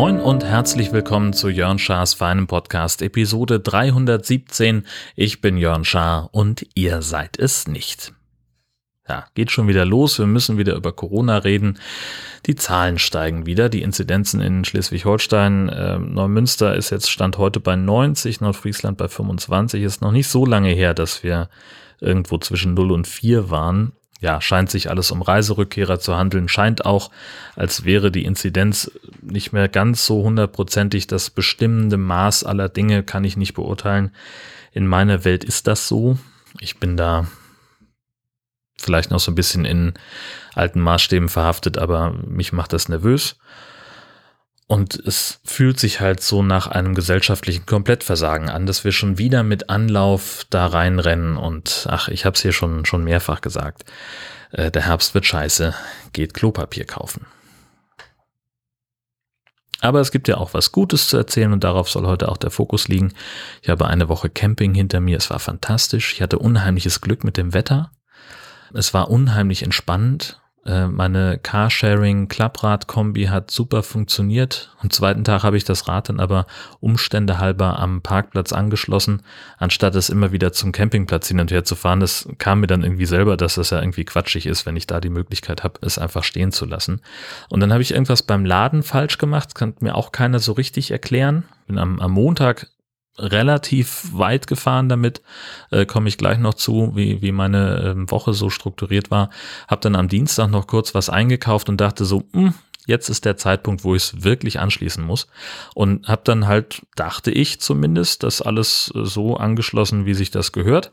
Moin und herzlich willkommen zu Jörn Schars feinem Podcast Episode 317. Ich bin Jörn Schaar und ihr seid es nicht. Ja, geht schon wieder los. Wir müssen wieder über Corona reden. Die Zahlen steigen wieder. Die Inzidenzen in Schleswig-Holstein, äh, Neumünster ist jetzt Stand heute bei 90, Nordfriesland bei 25. Ist noch nicht so lange her, dass wir irgendwo zwischen 0 und 4 waren ja, scheint sich alles um Reiserückkehrer zu handeln, scheint auch, als wäre die Inzidenz nicht mehr ganz so hundertprozentig das bestimmende Maß aller Dinge, kann ich nicht beurteilen. In meiner Welt ist das so. Ich bin da vielleicht noch so ein bisschen in alten Maßstäben verhaftet, aber mich macht das nervös. Und es fühlt sich halt so nach einem gesellschaftlichen Komplettversagen an, dass wir schon wieder mit Anlauf da reinrennen und ach, ich habe es hier schon, schon mehrfach gesagt. Äh, der Herbst wird scheiße, geht Klopapier kaufen. Aber es gibt ja auch was Gutes zu erzählen und darauf soll heute auch der Fokus liegen. Ich habe eine Woche Camping hinter mir, es war fantastisch. Ich hatte unheimliches Glück mit dem Wetter. Es war unheimlich entspannend äh, meine Carsharing-Klapprad-Kombi hat super funktioniert. Am zweiten Tag habe ich das Rad dann aber Umstände halber am Parkplatz angeschlossen, anstatt es immer wieder zum Campingplatz hin und her zu fahren. Das kam mir dann irgendwie selber, dass das ja irgendwie quatschig ist, wenn ich da die Möglichkeit habe, es einfach stehen zu lassen. Und dann habe ich irgendwas beim Laden falsch gemacht, kann mir auch keiner so richtig erklären. Bin am, am Montag relativ weit gefahren damit, äh, komme ich gleich noch zu, wie, wie meine äh, Woche so strukturiert war. Habe dann am Dienstag noch kurz was eingekauft und dachte so, mh, hm, jetzt ist der Zeitpunkt, wo ich es wirklich anschließen muss. Und habe dann halt, dachte ich zumindest, das alles äh, so angeschlossen, wie sich das gehört.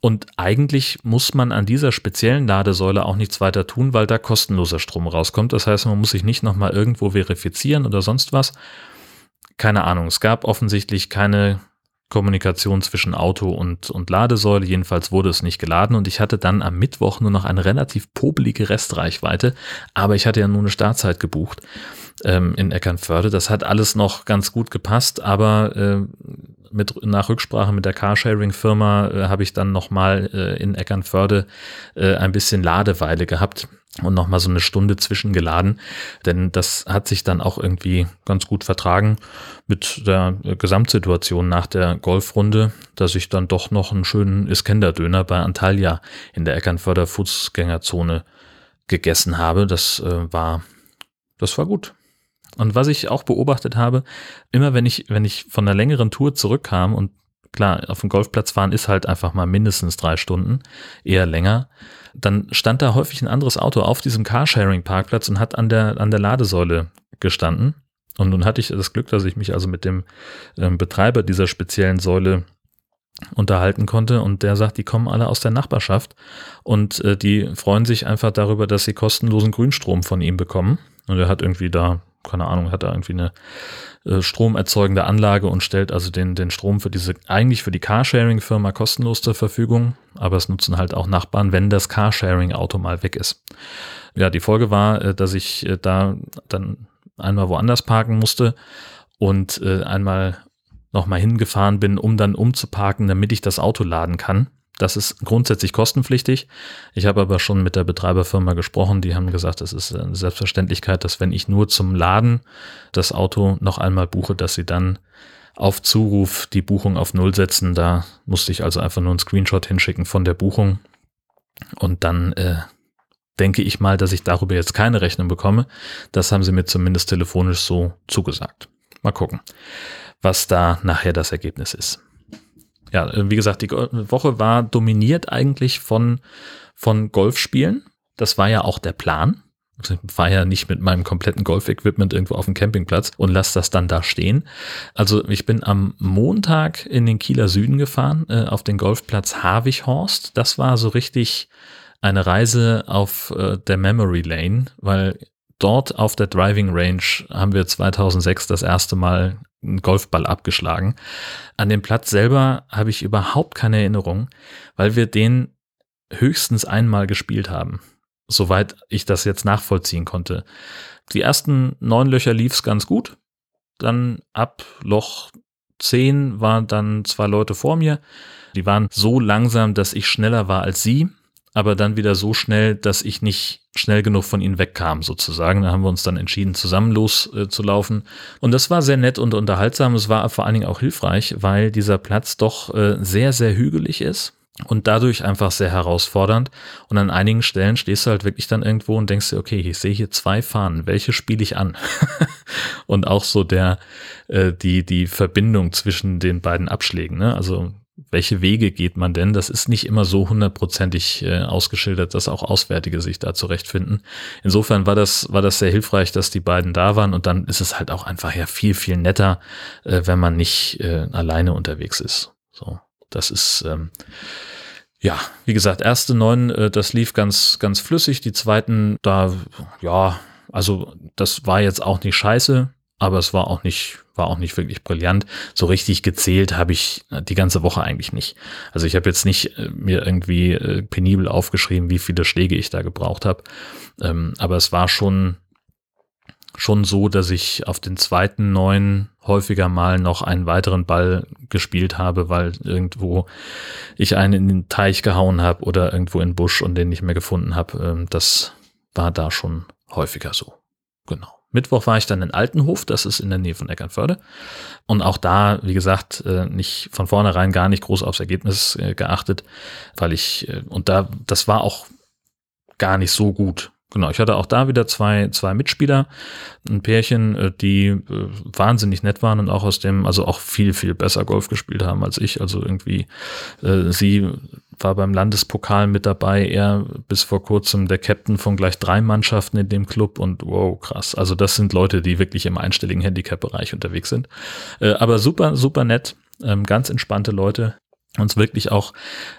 Und eigentlich muss man an dieser speziellen Ladesäule auch nichts weiter tun, weil da kostenloser Strom rauskommt. Das heißt, man muss sich nicht nochmal irgendwo verifizieren oder sonst was keine Ahnung, es gab offensichtlich keine Kommunikation zwischen Auto und, und Ladesäule. Jedenfalls wurde es nicht geladen und ich hatte dann am Mittwoch nur noch eine relativ popelige Restreichweite, aber ich hatte ja nur eine Startzeit gebucht ähm, in Eckernförde. Das hat alles noch ganz gut gepasst, aber äh, mit, nach Rücksprache mit der Carsharing-Firma äh, habe ich dann nochmal äh, in Eckernförde äh, ein bisschen Ladeweile gehabt und nochmal so eine Stunde zwischengeladen, denn das hat sich dann auch irgendwie ganz gut vertragen mit der Gesamtsituation nach der Golfrunde, dass ich dann doch noch einen schönen Iskender-Döner bei Antalya in der Eckernförder Fußgängerzone gegessen habe. Das äh, war, das war gut. Und was ich auch beobachtet habe, immer wenn ich, wenn ich von einer längeren Tour zurückkam und klar, auf dem Golfplatz fahren ist halt einfach mal mindestens drei Stunden, eher länger, dann stand da häufig ein anderes Auto auf diesem Carsharing-Parkplatz und hat an der, an der Ladesäule gestanden. Und nun hatte ich das Glück, dass ich mich also mit dem ähm, Betreiber dieser speziellen Säule unterhalten konnte und der sagt, die kommen alle aus der Nachbarschaft und äh, die freuen sich einfach darüber, dass sie kostenlosen Grünstrom von ihm bekommen. Und er hat irgendwie da keine Ahnung, hat da irgendwie eine äh, stromerzeugende Anlage und stellt also den, den Strom für diese, eigentlich für die Carsharing-Firma kostenlos zur Verfügung, aber es nutzen halt auch Nachbarn, wenn das Carsharing-Auto mal weg ist. Ja, die Folge war, äh, dass ich äh, da dann einmal woanders parken musste und äh, einmal nochmal hingefahren bin, um dann umzuparken, damit ich das Auto laden kann. Das ist grundsätzlich kostenpflichtig. Ich habe aber schon mit der Betreiberfirma gesprochen. Die haben gesagt, es ist eine Selbstverständlichkeit, dass wenn ich nur zum Laden das Auto noch einmal buche, dass sie dann auf Zuruf die Buchung auf Null setzen. Da musste ich also einfach nur einen Screenshot hinschicken von der Buchung. Und dann äh, denke ich mal, dass ich darüber jetzt keine Rechnung bekomme. Das haben sie mir zumindest telefonisch so zugesagt. Mal gucken, was da nachher das Ergebnis ist ja, äh, wie gesagt, die Woche war dominiert eigentlich von, von Golfspielen. Das war ja auch der Plan. Ich war ja nicht mit meinem kompletten Golf-Equipment irgendwo auf dem Campingplatz und lass das dann da stehen. Also ich bin am Montag in den Kieler Süden gefahren, äh, auf den Golfplatz Havichhorst. Das war so richtig eine Reise auf äh, der Memory Lane, weil dort auf der Driving Range haben wir 2006 das erste Mal einen Golfball abgeschlagen. An dem Platz selber habe ich überhaupt keine Erinnerung, weil wir den höchstens einmal gespielt haben, soweit ich das jetzt nachvollziehen konnte. Die ersten neun Löcher lief es ganz gut, dann ab Loch zehn waren dann zwei Leute vor mir. Die waren so langsam, dass ich schneller war als sie, aber dann wieder so schnell, dass ich nicht schnell genug von ihnen wegkam, sozusagen. Da haben wir uns dann entschieden, zusammen loszulaufen. Äh, und das war sehr nett und unterhaltsam. Es war vor allen Dingen auch hilfreich, weil dieser Platz doch äh, sehr, sehr hügelig ist und dadurch einfach sehr herausfordernd. Und an einigen Stellen stehst du halt wirklich dann irgendwo und denkst dir, okay, ich sehe hier zwei Fahnen, welche spiele ich an? und auch so der, äh, die, die Verbindung zwischen den beiden Abschlägen, ne? Also welche Wege geht man denn? Das ist nicht immer so hundertprozentig äh, ausgeschildert, dass auch Auswärtige sich da zurechtfinden. Insofern war das, war das sehr hilfreich, dass die beiden da waren und dann ist es halt auch einfach ja viel, viel netter, äh, wenn man nicht äh, alleine unterwegs ist. So. Das ist, ähm, ja, wie gesagt, erste neun, äh, das lief ganz, ganz flüssig. Die zweiten, da, ja, also das war jetzt auch nicht scheiße, aber es war auch nicht, war auch nicht wirklich brillant. So richtig gezählt habe ich die ganze Woche eigentlich nicht. Also ich habe jetzt nicht äh, mir irgendwie äh, penibel aufgeschrieben, wie viele Schläge ich da gebraucht habe. Ähm, aber es war schon, schon so, dass ich auf den zweiten neun häufiger mal noch einen weiteren Ball gespielt habe, weil irgendwo ich einen in den Teich gehauen habe oder irgendwo in den Busch und den nicht mehr gefunden habe. Ähm, das war da schon häufiger so. Genau. Mittwoch war ich dann in Altenhof, das ist in der Nähe von Eckernförde. Und auch da, wie gesagt, äh, nicht von vornherein gar nicht groß aufs Ergebnis äh, geachtet, weil ich, äh, und da, das war auch gar nicht so gut. Genau, ich hatte auch da wieder zwei, zwei Mitspieler, ein Pärchen, die wahnsinnig nett waren und auch aus dem, also auch viel, viel besser Golf gespielt haben als ich. Also irgendwie, äh, sie war beim Landespokal mit dabei, er bis vor kurzem der Captain von gleich drei Mannschaften in dem Club und wow, krass. Also das sind Leute, die wirklich im einstelligen Handicap-Bereich unterwegs sind. Äh, aber super, super nett, ähm, ganz entspannte Leute, uns wirklich auch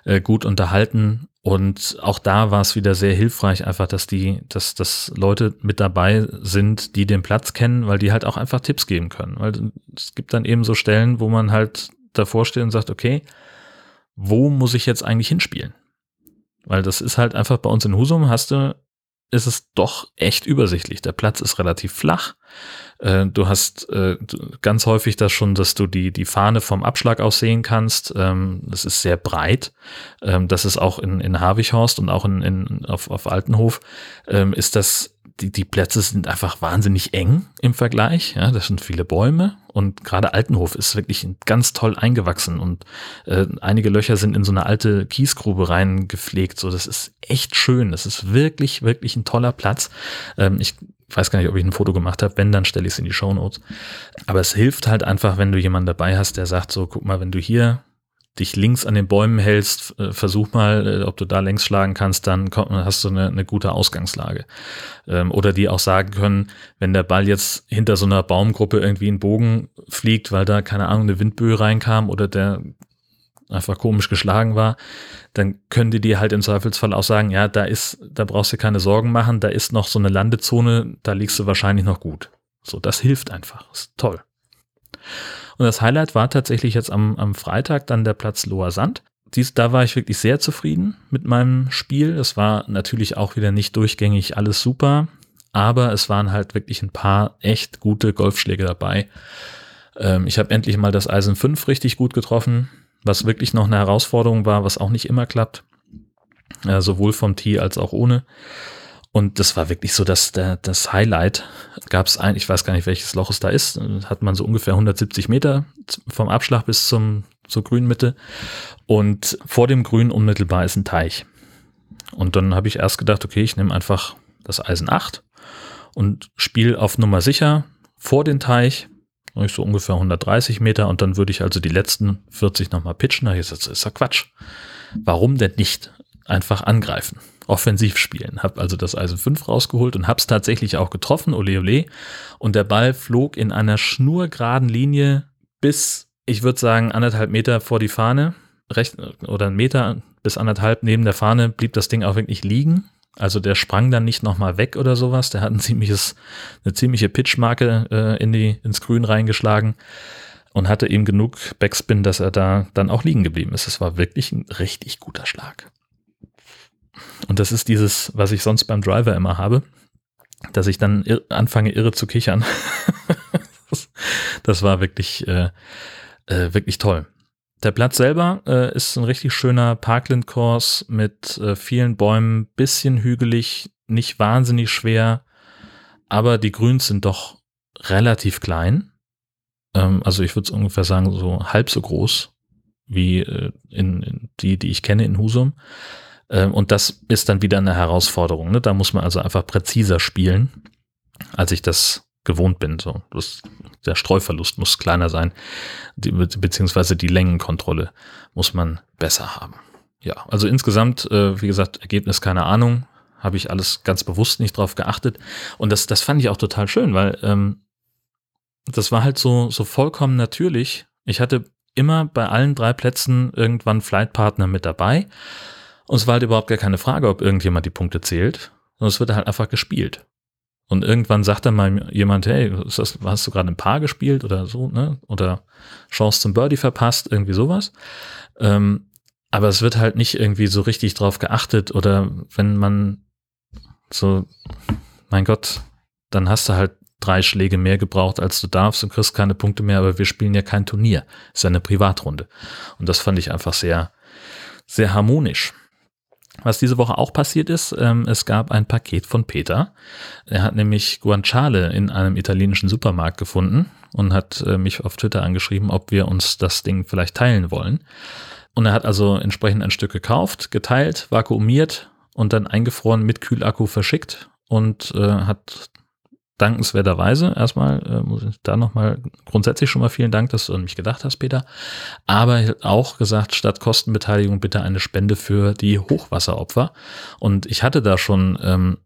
äh, gut unterhalten und auch da war es wieder sehr hilfreich, einfach, dass die, dass, dass Leute mit dabei sind, die den Platz kennen, weil die halt auch einfach Tipps geben können. Weil es gibt dann eben so Stellen, wo man halt davor steht und sagt, okay, wo muss ich jetzt eigentlich hinspielen? Weil das ist halt einfach bei uns in Husum hast du ist es doch echt übersichtlich. Der Platz ist relativ flach. Äh, du hast äh, ganz häufig das schon, dass du die, die Fahne vom Abschlag aus sehen kannst. Ähm, das ist sehr breit. Ähm, das ist auch in, in Havichhorst und auch in, in, auf, auf Altenhof ähm, ist das die, die Plätze sind einfach wahnsinnig eng im Vergleich. Ja, das sind viele Bäume und gerade Altenhof ist wirklich ganz toll eingewachsen und äh, einige Löcher sind in so eine alte Kiesgrube reingepflegt. So, das ist echt schön. Das ist wirklich, wirklich ein toller Platz. Ähm, ich weiß gar nicht, ob ich ein Foto gemacht habe. Wenn, dann stelle ich es in die Show. Aber es hilft halt einfach, wenn du jemanden dabei hast, der sagt so, guck mal, wenn du hier dich links an den Bäumen hältst, äh, versuch mal, äh, ob du da längs schlagen kannst, dann hast du eine, eine gute Ausgangslage. Ähm, oder die auch sagen können, wenn der Ball jetzt hinter so einer Baumgruppe irgendwie in Bogen fliegt, weil da, keine Ahnung, eine Windböe reinkam oder der einfach komisch geschlagen war, dann können die dir halt im Zweifelsfall auch sagen, ja, da ist, da brauchst du keine Sorgen machen, da ist noch so eine Landezone, da liegst du wahrscheinlich noch gut. So, das hilft einfach. Ist toll. Und das Highlight war tatsächlich jetzt am, am Freitag dann der Platz Loher Sand. Dies, da war ich wirklich sehr zufrieden mit meinem Spiel. Es war natürlich auch wieder nicht durchgängig alles super, aber es waren halt wirklich ein paar echt gute Golfschläge dabei. Ähm, ich habe endlich mal das Eisen 5 richtig gut getroffen, was wirklich noch eine Herausforderung war, was auch nicht immer klappt. Äh, sowohl vom Tee als auch ohne. Und das war wirklich so dass der, das Highlight. Gab es ein, ich weiß gar nicht, welches Loch es da ist, hat man so ungefähr 170 Meter vom Abschlag bis zum, zur Grünmitte. Und vor dem Grün unmittelbar ist ein Teich. Und dann habe ich erst gedacht, okay, ich nehme einfach das Eisen 8 und spiele auf Nummer sicher vor den Teich, so ungefähr 130 Meter und dann würde ich also die letzten 40 nochmal pitchen. Da das ist ja Quatsch. Warum denn nicht einfach angreifen? Offensiv spielen. Hab also das Eisen 5 rausgeholt und hab's tatsächlich auch getroffen, ole ole. Und der Ball flog in einer schnurgeraden Linie bis, ich würde sagen, anderthalb Meter vor die Fahne. Recht, oder einen Meter bis anderthalb neben der Fahne blieb das Ding auch wirklich liegen. Also der sprang dann nicht nochmal weg oder sowas. Der hat ein ziemliches, eine ziemliche Pitchmarke äh, in die, ins Grün reingeschlagen und hatte eben genug Backspin, dass er da dann auch liegen geblieben ist. Es war wirklich ein richtig guter Schlag. Und das ist dieses, was ich sonst beim Driver immer habe, dass ich dann ir anfange, irre zu kichern. das war wirklich äh, Äh, wirklich toll. Der Platz selber äh, ist ein richtig schöner Parkland-Kurs mit äh, vielen Bäumen, bisschen hügelig, nicht wahnsinnig schwer, aber die Grüns sind doch relativ klein. Ähm, also ich würde ungefähr sagen, so halb so groß wie äh, in, in, die, die ich kenne in Husum. Ähm, und das ist dann wieder eine Herausforderung. Ne? Da muss man also einfach präziser spielen, als ich das gewohnt bin. So, das, der Streuverlust muss kleiner sein, die, beziehungsweise die Längenkontrolle muss man besser haben. Ja, also insgesamt, äh, wie gesagt, Ergebnis keine Ahnung, habe ich alles ganz bewusst nicht drauf geachtet. Und das, das fand ich auch total schön, weil ähm, das war halt so, so vollkommen natürlich. Ich hatte immer bei allen drei Plätzen irgendwann Flightpartner mit dabei. Und es war halt überhaupt gar keine Frage, ob irgendjemand die Punkte zählt, sondern es wird halt einfach gespielt. Und irgendwann sagt dann mal jemand, hey, das, hast du gerade ein Paar gespielt oder so, ne? Oder Chance zum Birdie verpasst, irgendwie sowas. Ähm, aber es wird halt nicht irgendwie so richtig drauf geachtet oder wenn man so, mein Gott, dann hast du halt drei Schläge mehr gebraucht, als du darfst und kriegst keine Punkte mehr, aber wir spielen ja kein Turnier. Ist eine Privatrunde. Und das fand ich einfach sehr, sehr harmonisch. Was diese Woche auch passiert ist, ähm, es gab ein Paket von Peter. Er hat nämlich Guanciale in einem italienischen Supermarkt gefunden und hat äh, mich auf Twitter angeschrieben, ob wir uns das Ding vielleicht teilen wollen. Und er hat also entsprechend ein Stück gekauft, geteilt, vakuumiert und dann eingefroren mit Kühlakku verschickt und äh, hat dankenswerterweise erstmal, äh, muss ich da nochmal grundsätzlich schon mal vielen Dank, dass du an mich gedacht hast, Peter. Aber auch gesagt, statt Kostenbeteiligung bitte eine Spende für die Hochwasseropfer. Und ich hatte da schon ähm,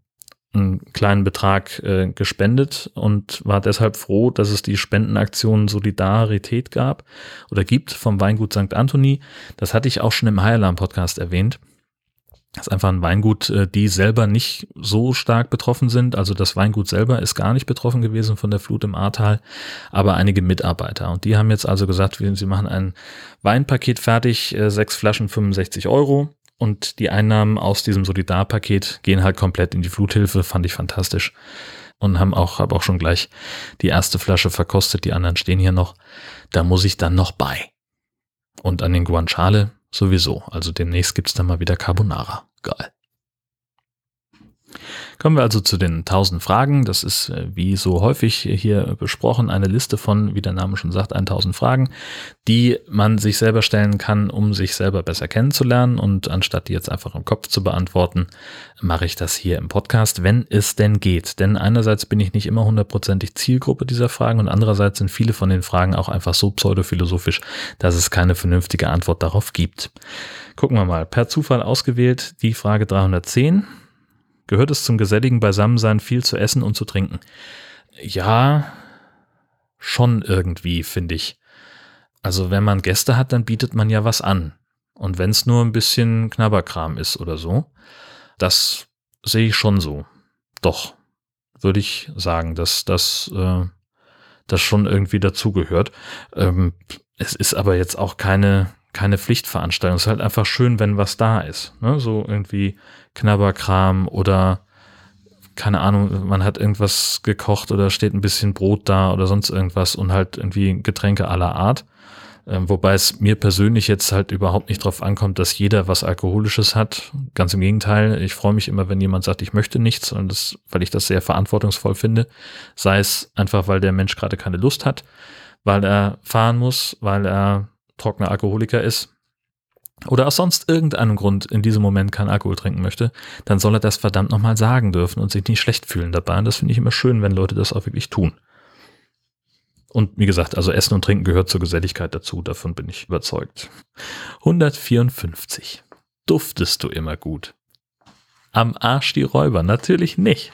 einen kleinen Betrag äh, gespendet und war deshalb froh, dass es die Spendenaktion Solidarität gab oder gibt vom Weingut St. Anthony. Das hatte ich auch schon im Alarm Podcast erwähnt. Das ist einfach ein Weingut, äh, die selber nicht so stark betroffen sind. Also das Weingut selber ist gar nicht betroffen gewesen von der Flut im Ahrtal, aber einige Mitarbeiter. Und die haben jetzt also gesagt, sie machen ein Weinpaket fertig, äh, sechs Flaschen 65 Euro. Und die Einnahmen aus diesem Solidarpaket gehen halt komplett in die Fluthilfe, fand ich fantastisch. Und haben auch, habe auch schon gleich die erste Flasche verkostet, die anderen stehen hier noch. Da muss ich dann noch bei. Und an den Guanciale sowieso. Also demnächst gibt's dann mal wieder Carbonara. Geil. Kommen wir also zu den 1000 Fragen. Das ist äh, wie so häufig hier besprochen eine Liste von, wie der Name schon sagt, 1000 Fragen, die man sich selber stellen kann, um sich selber besser kennenzulernen. Und anstatt die jetzt einfach im Kopf zu beantworten, mache ich das hier im Podcast, wenn es denn geht. Denn einerseits bin ich nicht immer hundertprozentig Zielgruppe dieser Fragen und andererseits sind viele von den Fragen auch einfach so pseudophilosophisch, dass es keine vernünftige Antwort darauf gibt. Gucken wir mal. Per Zufall ausgewählt die Frage 310 gehört es zum geselligen Beisammensein viel zu essen und zu trinken. Ja, schon irgendwie, finde ich. Also wenn man Gäste hat, dann bietet man ja was an. Und wenn es nur ein bisschen Knabberkram ist oder so, das sehe ich schon so. Doch, würde ich sagen, dass das, äh, das schon irgendwie dazugehört. Ähm, es ist aber jetzt auch keine, keine Pflichtveranstaltung. Es ist halt einfach schön, wenn was da ist. Ne? So irgendwie Knabberkram oder keine Ahnung, man hat irgendwas gekocht oder steht ein bisschen Brot da oder sonst irgendwas und halt irgendwie Getränke aller Art. Ähm, wobei es mir persönlich jetzt halt überhaupt nicht drauf ankommt, dass jeder was Alkoholisches hat. Ganz im Gegenteil, ich freue mich immer, wenn jemand sagt, ich möchte nichts, und das, weil ich das sehr verantwortungsvoll finde. Sei es einfach, weil der Mensch gerade keine Lust hat, weil er fahren muss, weil er trockener Alkoholiker ist oder aus sonst irgendeinem Grund in diesem Moment keinen Alkohol trinken möchte, dann soll er das verdammt nochmal sagen dürfen und sich nicht schlecht fühlen dabei. Und das finde ich immer schön, wenn Leute das auch wirklich tun. Und wie gesagt, also Essen und Trinken gehört zur Geselligkeit dazu, davon bin ich überzeugt. 154. Duftest du immer gut? Am Arsch die Räuber? Natürlich nicht.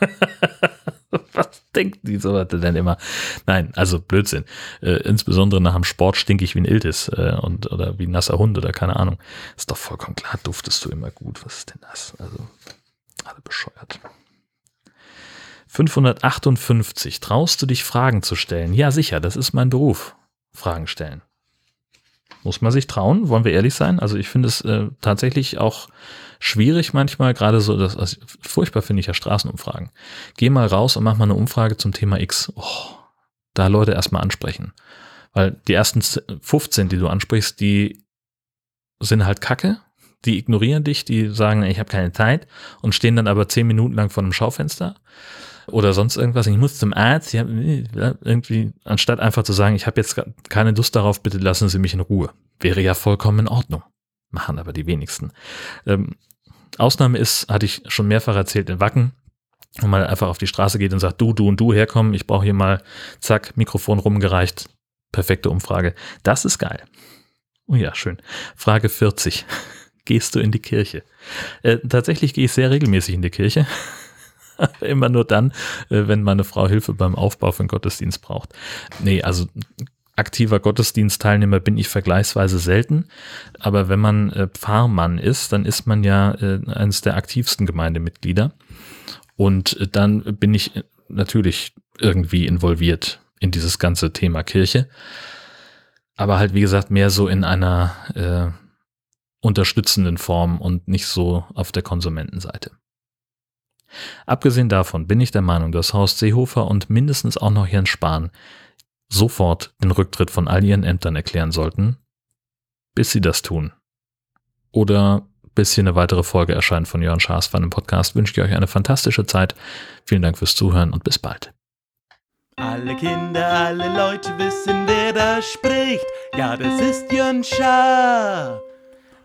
Was denken die so denn immer? Nein, also Blödsinn. Äh, insbesondere nach dem Sport stinke ich wie ein Iltis äh, und, oder wie ein nasser Hund oder keine Ahnung. Ist doch vollkommen klar, duftest du immer gut. Was ist denn das? Also, alle bescheuert. 558. Traust du dich Fragen zu stellen? Ja, sicher, das ist mein Beruf. Fragen stellen. Muss man sich trauen, wollen wir ehrlich sein? Also ich finde es äh, tatsächlich auch schwierig manchmal, gerade so, das, also furchtbar finde ich ja Straßenumfragen. Geh mal raus und mach mal eine Umfrage zum Thema X. Oh, da Leute erstmal ansprechen. Weil die ersten 15, die du ansprichst, die sind halt kacke. Die ignorieren dich, die sagen, ich habe keine Zeit und stehen dann aber zehn Minuten lang vor einem Schaufenster oder sonst irgendwas. Ich muss zum Arzt. Ich hab, irgendwie, anstatt einfach zu sagen, ich habe jetzt keine Lust darauf, bitte lassen Sie mich in Ruhe. Wäre ja vollkommen in Ordnung. Machen aber die wenigsten. Ähm, Ausnahme ist, hatte ich schon mehrfach erzählt, in Wacken wo man einfach auf die Straße geht und sagt, du, du und du herkommen, ich brauche hier mal, zack, Mikrofon rumgereicht, perfekte Umfrage. Das ist geil. Oh ja, schön. Frage 40. Gehst du in die Kirche? Äh, tatsächlich gehe ich sehr regelmäßig in die Kirche. Immer nur dann, äh, wenn meine Frau Hilfe beim Aufbau von Gottesdienst braucht. Nee, also aktiver Gottesdienstteilnehmer bin ich vergleichsweise selten. Aber wenn man äh, Pfarrmann ist, dann ist man ja äh, eines der aktivsten Gemeindemitglieder. Und dann bin ich natürlich irgendwie involviert in dieses ganze Thema Kirche. Aber halt, wie gesagt, mehr so in einer äh, unterstützenden Form und nicht so auf der Konsumentenseite. Abgesehen davon bin ich der Meinung, dass Horst Seehofer und mindestens auch noch Jens Spahn sofort den Rücktritt von all ihren Ämtern erklären sollten, bis sie das tun. Oder bis hier eine weitere Folge erscheint von Jörn Schaas von dem Podcast, wünsche ich euch eine fantastische Zeit. Vielen Dank fürs Zuhören und bis bald. Alle Kinder, alle Leute wissen, wer da spricht. Ja, das ist Jörn Schaar.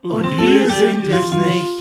Und wir sind es nicht.